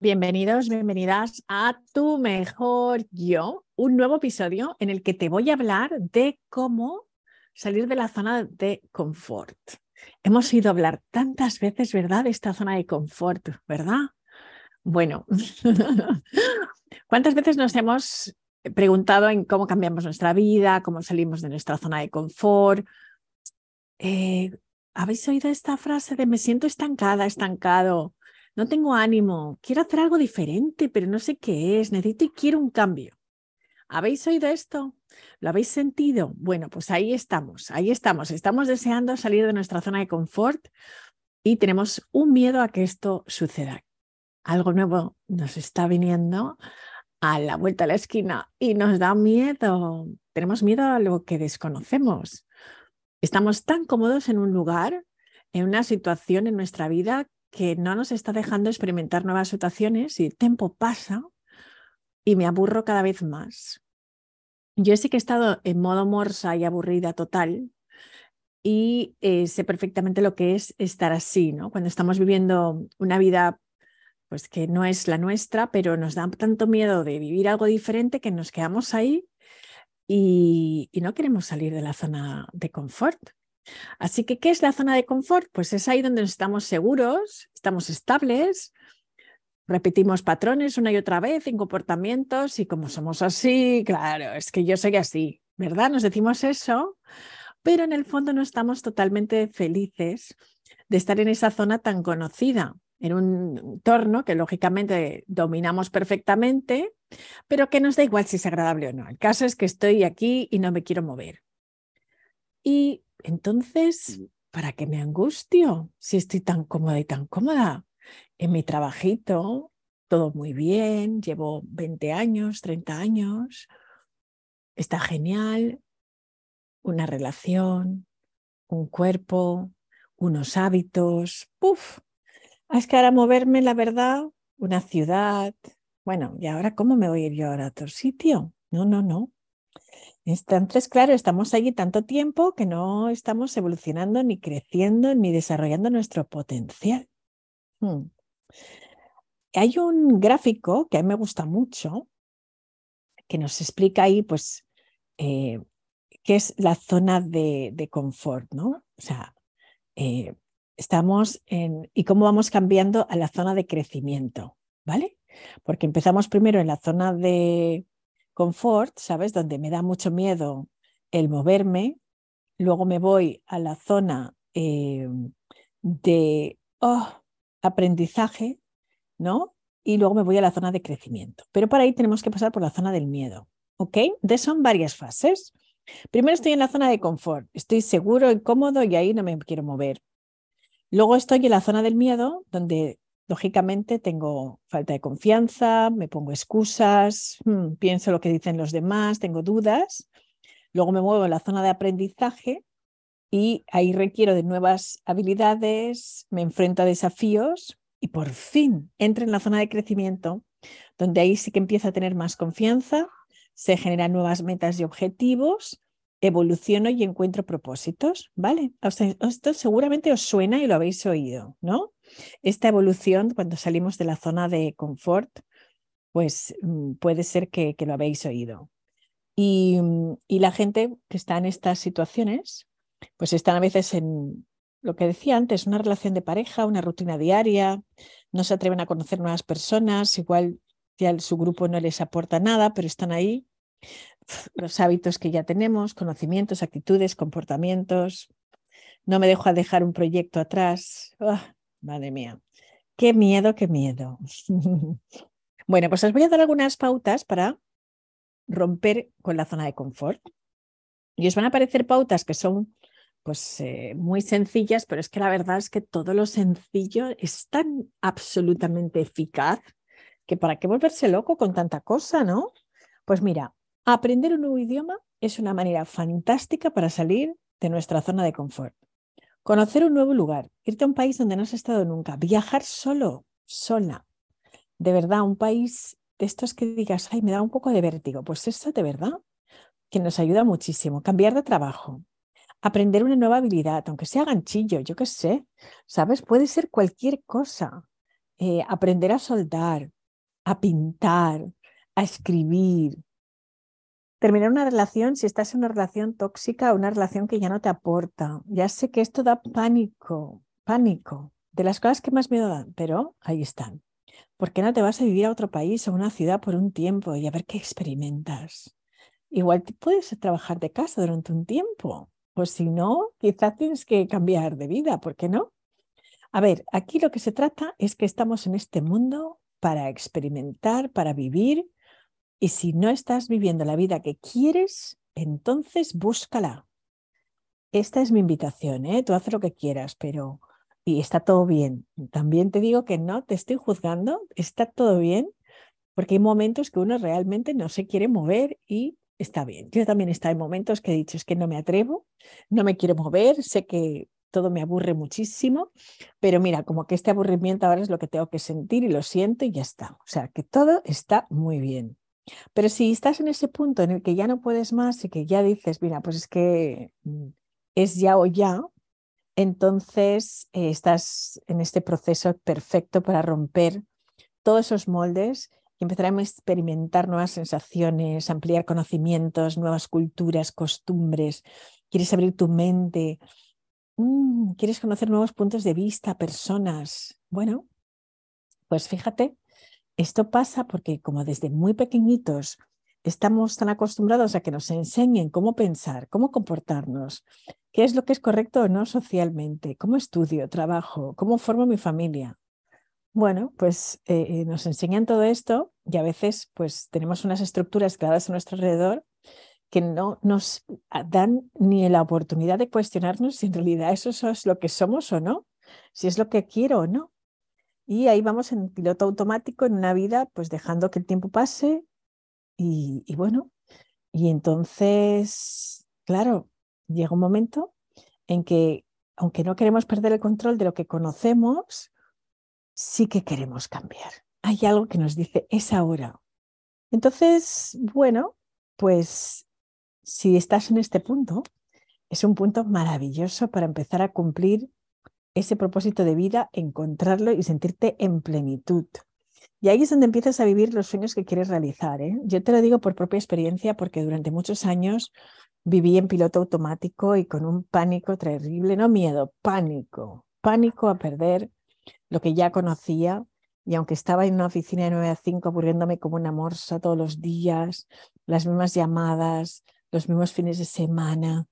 Bienvenidos, bienvenidas a Tu Mejor Yo, un nuevo episodio en el que te voy a hablar de cómo salir de la zona de confort. Hemos a hablar tantas veces, ¿verdad?, de esta zona de confort, ¿verdad? Bueno, ¿cuántas veces nos hemos preguntado en cómo cambiamos nuestra vida, cómo salimos de nuestra zona de confort? Eh, ¿Habéis oído esta frase de me siento estancada, estancado? No tengo ánimo, quiero hacer algo diferente, pero no sé qué es, necesito y quiero un cambio. ¿Habéis oído esto? ¿Lo habéis sentido? Bueno, pues ahí estamos, ahí estamos. Estamos deseando salir de nuestra zona de confort y tenemos un miedo a que esto suceda. Algo nuevo nos está viniendo a la vuelta de la esquina y nos da miedo. Tenemos miedo a lo que desconocemos. Estamos tan cómodos en un lugar, en una situación en nuestra vida que no nos está dejando experimentar nuevas situaciones y el tiempo pasa y me aburro cada vez más. Yo sí que he estado en modo morsa y aburrida total y eh, sé perfectamente lo que es estar así, ¿no? Cuando estamos viviendo una vida pues que no es la nuestra, pero nos da tanto miedo de vivir algo diferente que nos quedamos ahí y no queremos salir de la zona de confort. Así que, ¿qué es la zona de confort? Pues es ahí donde estamos seguros, estamos estables, repetimos patrones una y otra vez en comportamientos y como somos así, claro, es que yo soy así, ¿verdad? Nos decimos eso, pero en el fondo no estamos totalmente felices de estar en esa zona tan conocida, en un entorno que lógicamente dominamos perfectamente, pero que nos da igual si es agradable o no. El caso es que estoy aquí y no me quiero mover. Y entonces, ¿para qué me angustio si estoy tan cómoda y tan cómoda? En mi trabajito, todo muy bien, llevo 20 años, 30 años, está genial, una relación, un cuerpo, unos hábitos, ¡puf! Es que ahora moverme, la verdad, una ciudad. Bueno, ¿y ahora cómo me voy a ir yo ahora a otro sitio? No, no, no. Entonces, claro, estamos allí tanto tiempo que no estamos evolucionando, ni creciendo, ni desarrollando nuestro potencial. Hmm. Hay un gráfico que a mí me gusta mucho, que nos explica ahí, pues, eh, qué es la zona de, confort, ¿no? O sea, eh, estamos en, y cómo vamos cambiando a la zona de crecimiento, ¿vale? Porque empezamos primero en la zona de, confort, ¿sabes? Donde me da mucho miedo el moverme. Luego me voy a la zona eh, de oh, aprendizaje, ¿no? Y luego me voy a la zona de crecimiento. Pero para ahí tenemos que pasar por la zona del miedo, ¿ok? De son varias fases. Primero estoy en la zona de confort, estoy seguro y cómodo y ahí no me quiero mover. Luego estoy en la zona del miedo, donde Lógicamente tengo falta de confianza, me pongo excusas, hmm, pienso lo que dicen los demás, tengo dudas. Luego me muevo a la zona de aprendizaje y ahí requiero de nuevas habilidades, me enfrento a desafíos y por fin entro en la zona de crecimiento, donde ahí sí que empiezo a tener más confianza, se generan nuevas metas y objetivos, evoluciono y encuentro propósitos, ¿vale? esto seguramente os suena y lo habéis oído, ¿no? Esta evolución, cuando salimos de la zona de confort, pues mm, puede ser que, lo habéis oído. Y, y, la gente que está en estas situaciones, pues están a veces en lo que decía antes, una relación de pareja, una rutina diaria, no se atreven a conocer nuevas personas, igual ya su grupo no les aporta nada, pero están ahí. Los hábitos que ya tenemos, conocimientos, actitudes, comportamientos. No me dejo dejar un proyecto atrás. Ah, Madre mía. Qué miedo, qué miedo. bueno, pues os voy a dar algunas pautas para romper con la zona de confort. Y os van a aparecer pautas que son pues eh, muy sencillas, pero es que la verdad es que todo lo sencillo es tan absolutamente eficaz que para qué volverse loco con tanta cosa, ¿no? Pues mira, aprender un nuevo idioma es una manera fantástica para salir de nuestra zona de confort. Conocer un nuevo lugar, irte a un país donde no has estado nunca, viajar solo, sola. De verdad, un país de estos que digas, ay, me da un poco de vértigo. Pues eso de verdad que nos ayuda muchísimo. Cambiar de trabajo, aprender una nueva habilidad, aunque sea ganchillo, yo qué sé, ¿sabes? Puede ser cualquier cosa. eh, aprender a soldar, a pintar, a escribir. Terminar una relación si estás en una relación tóxica, una relación que ya no te aporta. Ya sé que esto da pánico, pánico, de las cosas que más miedo dan, pero ahí están. ¿Por qué no te vas a vivir a otro país, a una ciudad por un tiempo y a ver qué experimentas? Igual te puedes trabajar de casa durante un tiempo, o si no, quizás tienes que cambiar de vida, ¿por qué no? A ver, aquí lo que se trata es que estamos en este mundo para experimentar, para vivir, y si no estás viviendo la vida que quieres, entonces búscala. Esta es mi invitación, ¿eh? Tú haz lo que quieras, pero... Y está todo bien. También te digo que no te estoy juzgando, está todo bien, porque hay momentos que uno realmente no se quiere mover y está bien. Yo también está en momentos que he dicho, es que no me atrevo, no me quiero mover, sé que todo me aburre muchísimo, pero mira, como que este aburrimiento ahora es lo que tengo que sentir y lo siento y ya está. O sea, que todo está muy bien. Pero si estás en ese punto en el que ya no puedes más y que ya dices, mira, pues es que mm, es ya o ya, entonces eh, estás en este proceso perfecto para romper todos esos moldes y empezar a experimentar nuevas sensaciones, ampliar conocimientos, nuevas culturas, costumbres. Quieres abrir tu mente, Mm, ¿Quieres conocer nuevos puntos de vista, personas? Bueno, pues fíjate, esto pasa porque como desde muy pequeñitos estamos tan acostumbrados a que nos enseñen cómo pensar, cómo comportarnos, qué es lo que es correcto o no socialmente, cómo estudio, trabajo, cómo formo mi familia. Bueno, pues eh, eh, nos enseñan todo esto y a veces pues tenemos unas estructuras creadas a nuestro alrededor que no nos dan ni la oportunidad de cuestionarnos si en realidad eso es lo que somos o no, si es lo que quiero o no. Y ahí vamos en piloto automático en una vida, pues dejando que el tiempo pase y, y bueno, y entonces, claro, llega un momento en que, aunque no queremos perder el control de lo que conocemos, sí que queremos cambiar. Hay algo que nos dice, es ahora. Entonces, bueno, pues si estás en este punto, es un punto maravilloso para empezar a cumplir ese propósito de vida, encontrarlo y sentirte en plenitud. Y ahí es donde empiezas a vivir los sueños que quieres realizar. ¿eh? Yo te lo digo por propia experiencia porque durante muchos años viví en piloto automático y con un pánico terrible, no miedo, pánico, pánico a perder lo que ya conocía. Y aunque estaba en una oficina de 9 a 5 aburriéndome como una morsa todos los días, las mismas llamadas, los mismos fines de semana.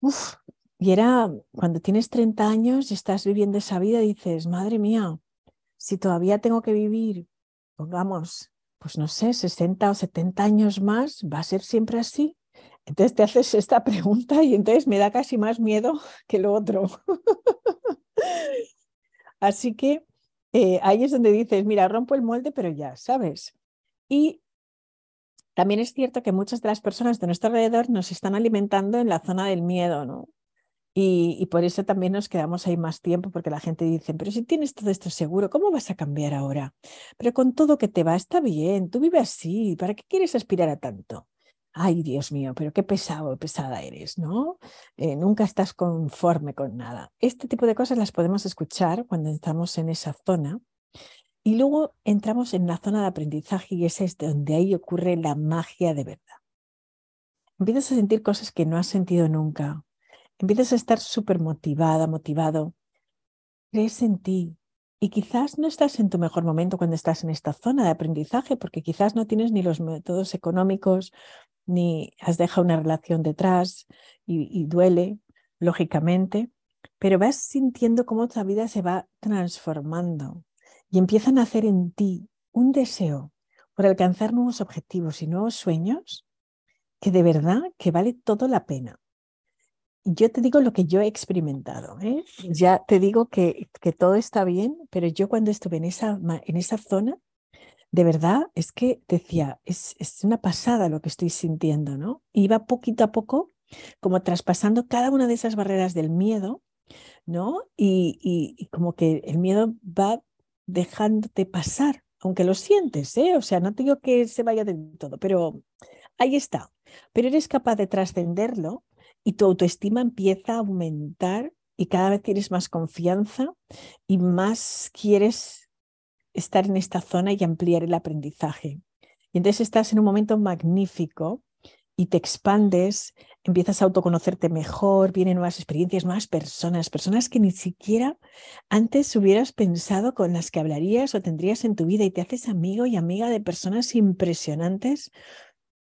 Uf, y era cuando tienes 30 años y estás viviendo esa vida, dices, madre mía, si todavía tengo que vivir, pongamos, pues no sé, 60 o 70 años más, ¿va a ser siempre así? Entonces te haces esta pregunta y entonces me da casi más miedo que lo otro. Así que eh, ahí es donde dices, mira, rompo el molde, pero ya, ¿sabes? Y también es cierto que muchas de las personas de nuestro alrededor nos están alimentando en la zona del miedo, ¿no? Y, por eso también nos quedamos ahí más tiempo, porque la gente dice, pero si tienes todo esto seguro, ¿cómo vas a cambiar ahora? Pero con todo que te va, está bien, tú vives así, ¿para qué quieres aspirar a tanto? Ay, Dios mío, pero qué pesado, pesada eres, ¿no? Eh, nunca estás conforme con nada. Este tipo de cosas las podemos escuchar cuando estamos en esa zona y luego entramos en la zona de aprendizaje y ese es donde ahí ocurre la magia de verdad. Empiezas a sentir cosas que no has sentido nunca. Empiezas a estar súper motivada, motivado. Crees en ti. Y quizás no estás en tu mejor momento cuando estás en esta zona de aprendizaje, porque quizás no tienes ni los métodos económicos, ni has dejado una relación detrás y, y duele, lógicamente, pero vas sintiendo cómo tu vida se va transformando y empiezan a hacer en ti un deseo por alcanzar nuevos objetivos y nuevos sueños que de verdad que vale todo la pena. Yo te digo lo que yo he experimentado. ¿eh? Ya te digo que, todo está bien, pero yo cuando estuve en esa, en esa zona, de verdad es que decía, es, es una pasada lo que estoy sintiendo, ¿no? Iba poquito a poco como traspasando cada una de esas barreras del miedo, ¿no? Y, como que el miedo va dejándote pasar, aunque lo sientes, ¿eh? O sea, no te digo que se vaya de todo, pero ahí está. Pero eres capaz de trascenderlo y tu autoestima empieza a aumentar y cada vez tienes más confianza y más quieres estar en esta zona y ampliar el aprendizaje. Y entonces estás en un momento magnífico y te expandes, empiezas a autoconocerte mejor, vienen nuevas experiencias, nuevas personas, personas que ni siquiera antes hubieras pensado con las que hablarías o tendrías en tu vida y te haces amigo y amiga de personas impresionantes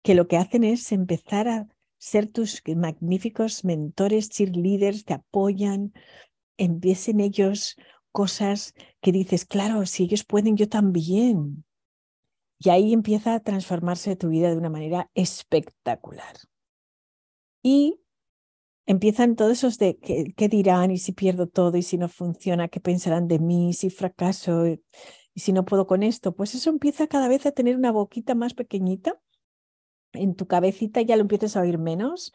que lo que hacen es empezar a ser tus magníficos mentores, cheerleaders, te apoyan, empiecen ellos cosas que dices, claro, si ellos pueden, yo también. Y ahí empieza a transformarse tu vida de una manera espectacular. Y empiezan todos esos de qué, dirán y si pierdo todo y si no funciona, qué pensarán de mí, si fracaso y si no puedo con esto. Pues eso empieza cada vez a tener una boquita más pequeñita en tu cabecita, ya lo empiezas a oír menos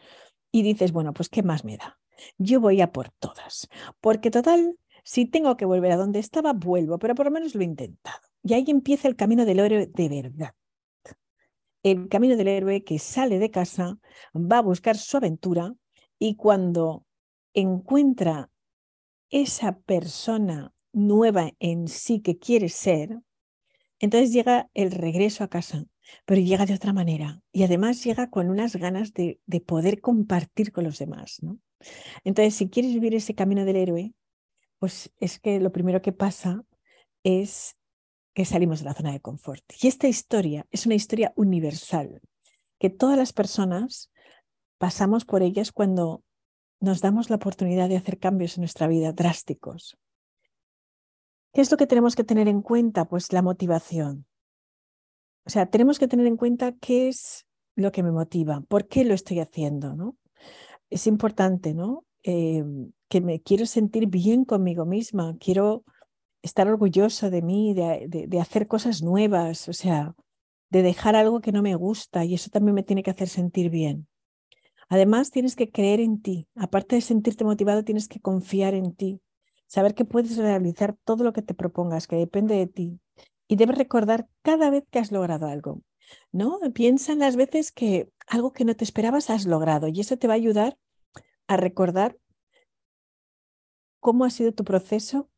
y dices, bueno, pues ¿qué más me da? Yo voy a por todas, porque total, si tengo que volver a donde estaba, vuelvo, pero por lo menos lo he intentado. Y ahí empieza el camino del héroe de verdad. El camino del héroe que sale de casa, va a buscar su aventura y cuando encuentra esa persona nueva en sí que quiere ser, entonces llega el regreso a casa, pero llega de otra manera y además llega con unas ganas de, de poder compartir con los demás. ¿no? Entonces, si quieres vivir ese camino del héroe, pues es que lo primero que pasa es que salimos de la zona de confort. Y esta historia es una historia universal, que todas las personas pasamos por ellas cuando nos damos la oportunidad de hacer cambios en nuestra vida drásticos. ¿Qué es lo que tenemos que tener en cuenta? Pues la motivación. O sea, tenemos que tener en cuenta qué es lo que me motiva, por qué lo estoy haciendo, ¿no? Es importante, ¿no? Em, que me quiero sentir bien conmigo misma, quiero estar orgullosa de mí, de, hacer cosas nuevas, o sea, de dejar algo que no me gusta y eso también me tiene que hacer sentir bien. Además, tienes que creer en ti. Aparte de sentirte motivado, tienes que confiar en ti. Saber que puedes realizar todo lo que te propongas, que depende de ti. Y debes recordar cada vez que has logrado algo. ¿No? Piensa en las veces que algo que no te esperabas has logrado y eso te va a ayudar a recordar cómo ha sido tu proceso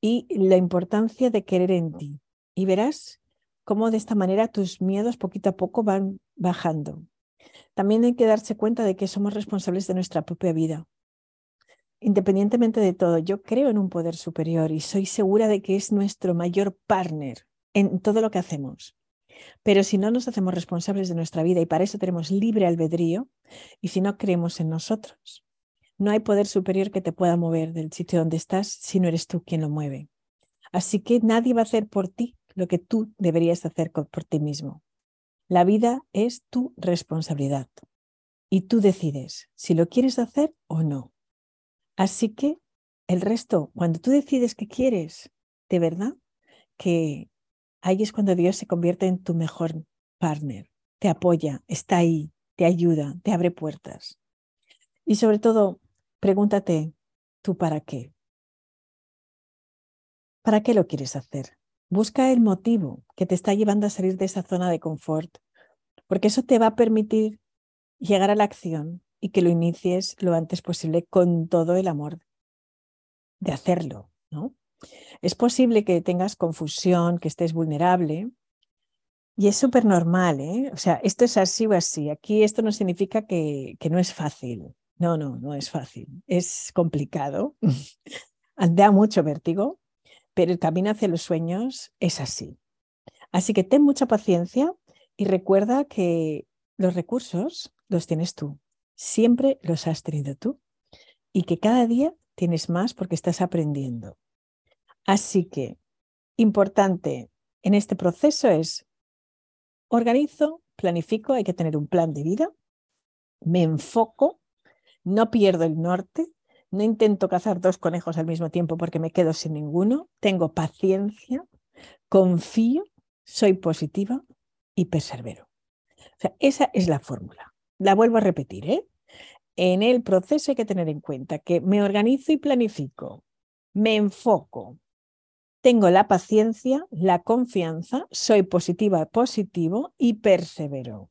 y la importancia de querer en ti. Y verás cómo de esta manera tus miedos poquito a poco van bajando. También hay que darse cuenta de que somos responsables de nuestra propia vida. Independientemente de todo, yo creo en un poder superior y soy segura de que es nuestro mayor partner en todo lo que hacemos. Pero si no nos hacemos responsables de nuestra vida y para eso tenemos libre albedrío, y si no creemos en nosotros, no hay poder superior que te pueda mover del sitio donde estás si no eres tú quien lo mueve. Así que nadie va a hacer por ti lo que tú deberías hacer por ti mismo. La vida es tu responsabilidad y tú decides si lo quieres hacer o no. Así que el resto, cuando tú decides que quieres, de verdad, que ahí es cuando Dios se convierte en tu mejor partner, te apoya, está ahí, te ayuda, te abre puertas. Y sobre todo, Pregúntate, ¿tú para qué? ¿Para qué lo quieres hacer? Busca el motivo que te está llevando a salir de esa zona de confort, porque eso te va a permitir llegar a la acción y que lo inicies lo antes posible con todo el amor de hacerlo, ¿no? Es posible que tengas confusión, que estés vulnerable, y es súper normal, ¿eh? O sea, esto es así o así. Aquí esto no significa que, que no es fácil. No, no, no es fácil. Es complicado. Da mucho vértigo, pero el camino hacia los sueños es así. Así que ten mucha paciencia y recuerda que los recursos los tienes tú. Siempre los has tenido tú. Y que cada día tienes más porque estás aprendiendo. Así que, importante en este proceso es, organizo, planifico, hay que tener un plan de vida, me enfoco no pierdo el norte, no intento cazar dos conejos al mismo tiempo porque me quedo sin ninguno, tengo paciencia, confío, soy positiva y persevero. O sea, esa es la fórmula. La vuelvo a repetir, ¿eh? En el proceso hay que tener en cuenta que me organizo y planifico, me enfoco, tengo la paciencia, la confianza, soy positiva, positivo y persevero.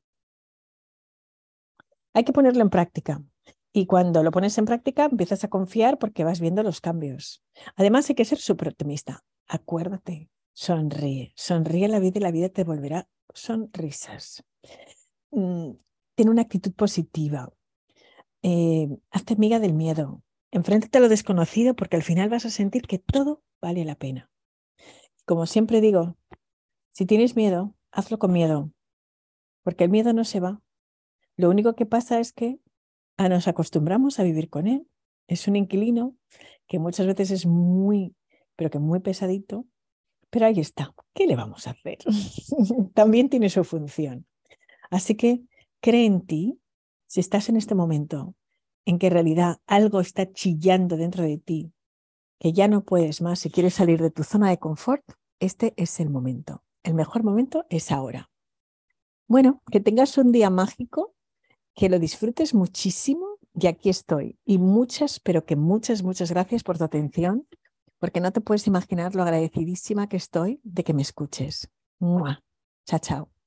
Hay que ponerlo en práctica. Y cuando lo pones en práctica, empiezas a confiar porque vas viendo los cambios. Además, hay que ser súper optimista. Acuérdate, sonríe, sonríe la vida y la vida te volverá sonrisas. Mm, una actitud positiva. Eh, hazte amiga del miedo. Enfréntate a lo desconocido porque al final vas a sentir que todo vale la pena. Como siempre digo, si tienes miedo, hazlo con miedo, porque el miedo no se va. Lo único que pasa es que ah, nos acostumbramos a vivir con él. Es un inquilino que muchas veces es muy, pero que muy pesadito, pero ahí está. ¿Qué le vamos a hacer? También tiene su función. Así que cree en ti. Si estás en este momento en que en realidad algo está chillando dentro de ti, que ya no puedes más, si quieres salir de tu zona de confort, este es el momento. El mejor momento es ahora. Bueno, que tengas un día mágico, que lo disfrutes muchísimo y aquí estoy. Y muchas, pero que muchas, muchas gracias por tu atención porque no te puedes imaginar lo agradecidísima que estoy de que me escuches. Chao, chao.